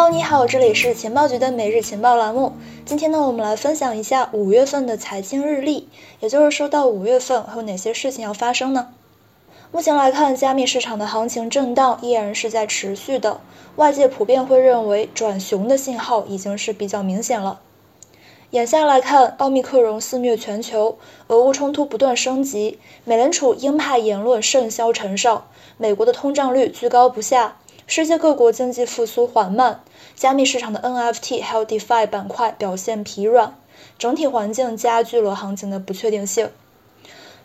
Hello，你好，这里是情报局的每日情报栏目。今天呢，我们来分享一下五月份的财经日历，也就是说到五月份会有哪些事情要发生呢？目前来看，加密市场的行情震荡依然是在持续的，外界普遍会认为转熊的信号已经是比较明显了。眼下来看，奥密克戎肆虐全球，俄乌冲突不断升级，美联储鹰派言论甚嚣尘上，美国的通胀率居高不下。世界各国经济复苏缓慢，加密市场的 NFT 还有 DeFi 板块表现疲软，整体环境加剧了行情的不确定性。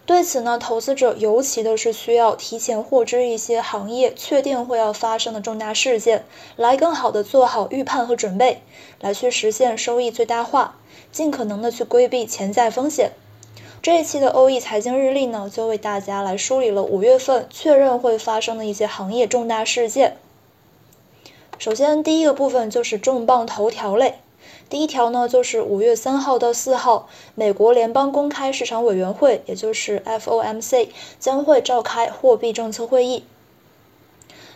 对此呢，投资者尤其的是需要提前获知一些行业确定会要发生的重大事件，来更好的做好预判和准备，来去实现收益最大化，尽可能的去规避潜在风险。这一期的欧易财经日历呢，就为大家来梳理了五月份确认会发生的一些行业重大事件。首先，第一个部分就是重磅头条类。第一条呢，就是五月三号到四号，美国联邦公开市场委员会，也就是 FOMC，将会召开货币政策会议。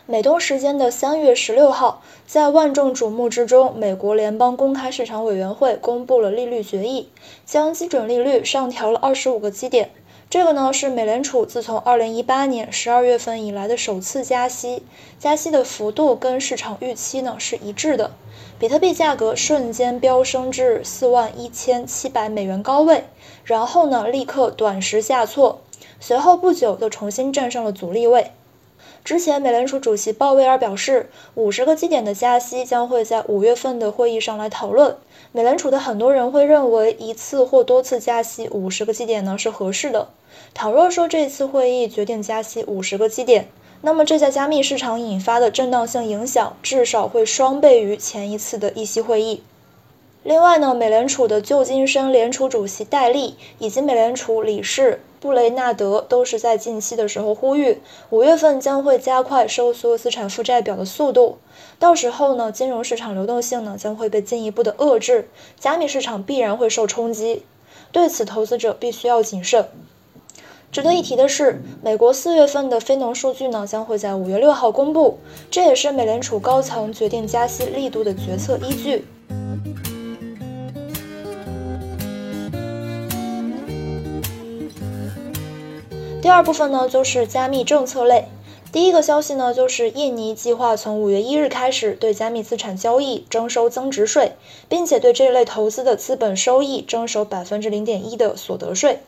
美东时间的三月十六号，在万众瞩目之中，美国联邦公开市场委员会公布了利率决议，将基准利率上调了二十五个基点。这个呢是美联储自从二零一八年十二月份以来的首次加息，加息的幅度跟市场预期呢是一致的。比特币价格瞬间飙升至四万一千七百美元高位，然后呢立刻短时下挫，随后不久就重新站上了阻力位。之前美联储主席鲍威尔表示，五十个基点的加息将会在五月份的会议上来讨论。美联储的很多人会认为，一次或多次加息五十个基点呢是合适的。倘若说这次会议决定加息五十个基点，那么这在加密市场引发的震荡性影响至少会双倍于前一次的议息会议。另外呢，美联储的旧金山联储主席戴利以及美联储理事布雷纳德都是在近期的时候呼吁，五月份将会加快收缩资产负债表的速度，到时候呢，金融市场流动性呢将会被进一步的遏制，加密市场必然会受冲击。对此，投资者必须要谨慎。值得一提的是，美国四月份的非农数据呢将会在五月六号公布，这也是美联储高层决定加息力度的决策依据。第二部分呢就是加密政策类，第一个消息呢就是印尼计划从五月一日开始对加密资产交易征收增值税，并且对这类投资的资本收益征收百分之零点一的所得税。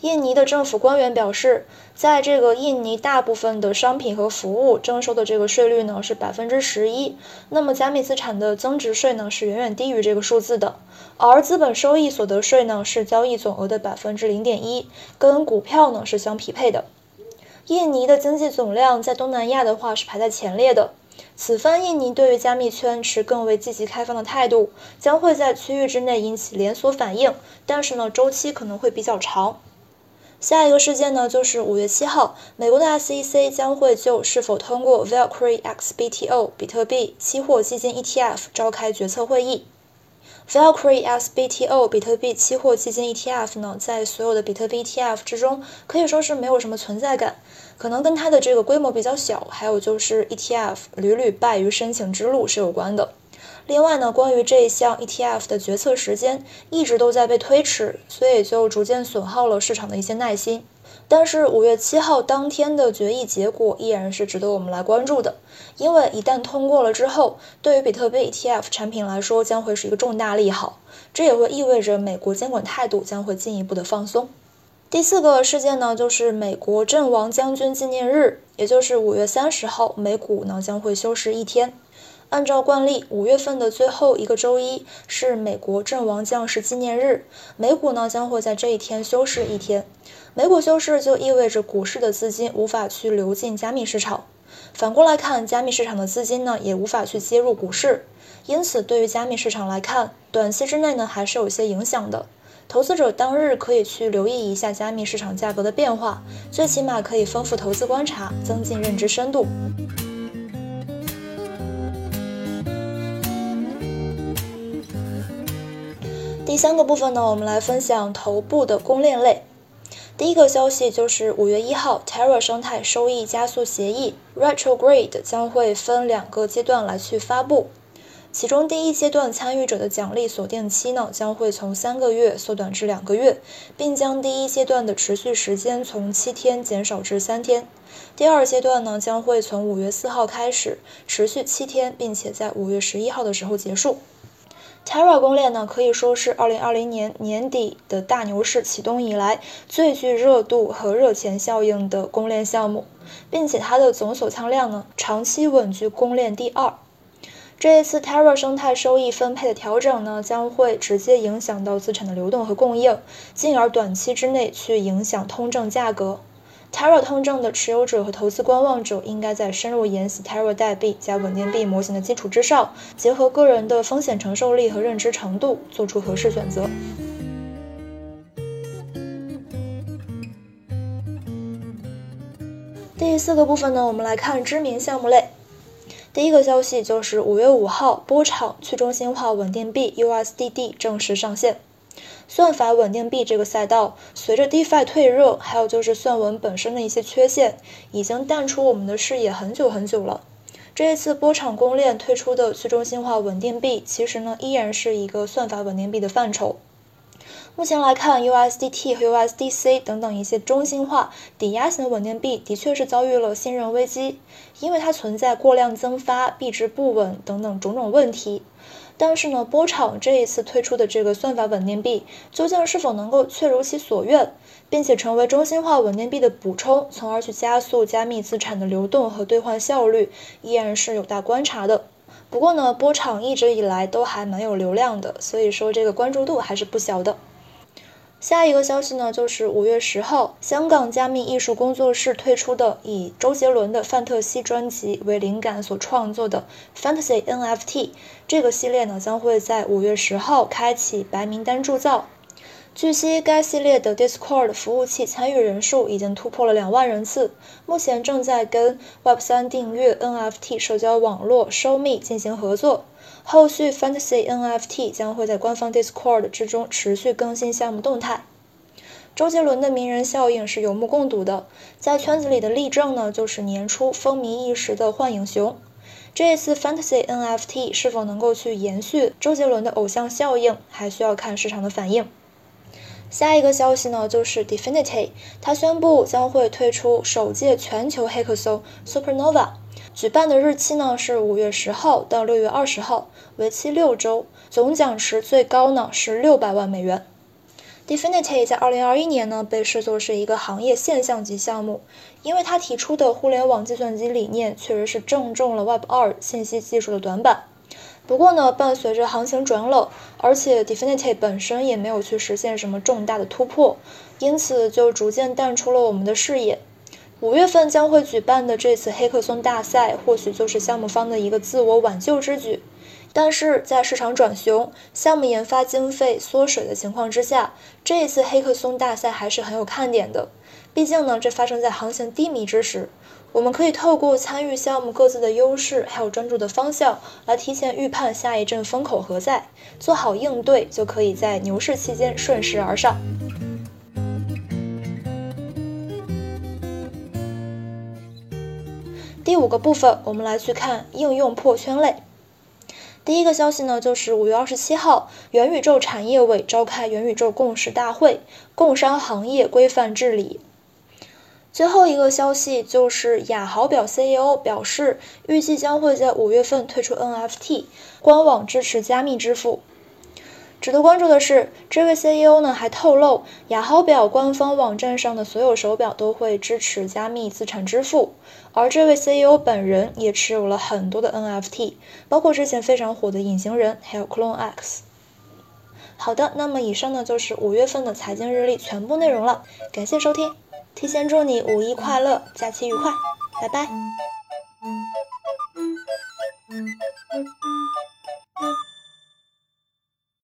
印尼的政府官员表示，在这个印尼大部分的商品和服务征收的这个税率呢是百分之十一，那么加密资产的增值税呢是远远低于这个数字的，而资本收益所得税呢是交易总额的百分之零点一，跟股票呢是相匹配的。印尼的经济总量在东南亚的话是排在前列的，此番印尼对于加密圈持更为积极开放的态度，将会在区域之内引起连锁反应，但是呢周期可能会比较长。下一个事件呢，就是五月七号，美国的 SEC 将会就是否通过 Valkyrie XBTO 比特币期货基金 ETF 召开决策会议。Valkyrie XBTO 比特币期货基金 ETF 呢，在所有的比特币 ETF 之中，可以说是没有什么存在感，可能跟它的这个规模比较小，还有就是 ETF 屡屡败于申请之路是有关的。另外呢，关于这一项 ETF 的决策时间一直都在被推迟，所以就逐渐损耗了市场的一些耐心。但是五月七号当天的决议结果依然是值得我们来关注的，因为一旦通过了之后，对于比特币 ETF 产品来说将会是一个重大利好，这也会意味着美国监管态度将会进一步的放松。第四个事件呢，就是美国阵亡将军纪念日，也就是五月三十号，美股呢将会休市一天。按照惯例，五月份的最后一个周一是美国阵亡将士纪念日，美股呢将会在这一天休市一天。美股休市就意味着股市的资金无法去流进加密市场，反过来看，加密市场的资金呢也无法去接入股市，因此对于加密市场来看，短期之内呢还是有些影响的。投资者当日可以去留意一下加密市场价格的变化，最起码可以丰富投资观察，增进认知深度。第三个部分呢，我们来分享头部的公链类。第一个消息就是五月一号，Terra 生态收益加速协议 Retrograde 将会分两个阶段来去发布。其中第一阶段参与者的奖励锁定期呢，将会从三个月缩短至两个月，并将第一阶段的持续时间从七天减少至三天。第二阶段呢，将会从五月四号开始，持续七天，并且在五月十一号的时候结束。Terra 公链呢，可以说是二零二零年年底的大牛市启动以来最具热度和热钱效应的公链项目，并且它的总锁仓量呢，长期稳居公链第二。这一次 Terra 生态收益分配的调整呢，将会直接影响到资产的流动和供应，进而短期之内去影响通证价格。Terra 通证的持有者和投资观望者应该在深入研习 Terra 代币加稳定币模型的基础之上，结合个人的风险承受力和认知程度，做出合适选择。第四个部分呢，我们来看知名项目类。第一个消息就是五月五号，波场去中心化稳定币 USDD 正式上线。算法稳定币这个赛道，随着 DeFi 退热，还有就是算文本身的一些缺陷，已经淡出我们的视野很久很久了。这一次波场公链推出的去中心化稳定币，其实呢依然是一个算法稳定币的范畴。目前来看，USDT 和 USDC 等等一些中心化抵押型的稳定币，的确是遭遇了信任危机，因为它存在过量增发、币值不稳等等种种问题。但是呢，波场这一次推出的这个算法稳定币，究竟是否能够确如其所愿，并且成为中心化稳定币的补充，从而去加速加密资产的流动和兑换效率，依然是有待观察的。不过呢，波场一直以来都还蛮有流量的，所以说这个关注度还是不小的。下一个消息呢，就是五月十号，香港加密艺术工作室推出的以周杰伦的《范特西》专辑为灵感所创作的 Fantasy NFT 这个系列呢，将会在五月十号开启白名单铸造。据悉，该系列的 Discord 服务器参与人数已经突破了两万人次，目前正在跟 Web3 订阅 NFT 社交网络 Showme 进行合作。后续 Fantasy NFT 将会在官方 Discord 之中持续更新项目动态。周杰伦的名人效应是有目共睹的，在圈子里的例证呢，就是年初风靡一时的幻影熊。这一次 Fantasy NFT 是否能够去延续周杰伦的偶像效应，还需要看市场的反应。下一个消息呢，就是 Definity，它宣布将会推出首届全球黑客松 Supernova。举办的日期呢是五月十号到六月二十号，为期六周，总奖池最高呢是六百万美元。Definity 在二零二一年呢被视作是一个行业现象级项目，因为它提出的互联网计算机理念确实是正中了 Web 二信息技术的短板。不过呢，伴随着行情转冷，而且 Definity 本身也没有去实现什么重大的突破，因此就逐渐淡出了我们的视野。五月份将会举办的这次黑客松大赛，或许就是项目方的一个自我挽救之举。但是在市场转熊、项目研发经费缩水的情况之下，这一次黑客松大赛还是很有看点的。毕竟呢，这发生在行情低迷之时，我们可以透过参与项目各自的优势，还有专注的方向，来提前预判下一阵风口何在，做好应对，就可以在牛市期间顺势而上。第五个部分，我们来去看应用破圈类。第一个消息呢，就是五月二十七号，元宇宙产业委召开元宇宙共识大会，共商行业规范治理。最后一个消息就是雅豪表 CEO 表示，预计将会在五月份推出 NFT，官网支持加密支付。值得关注的是，这位 CEO 呢还透露，雅豪表官方网站上的所有手表都会支持加密资产支付，而这位 CEO 本人也持有了很多的 NFT，包括之前非常火的隐形人，还有 Clone X。好的，那么以上呢就是五月份的财经日历全部内容了，感谢收听，提前祝你五一快乐，假期愉快，拜拜。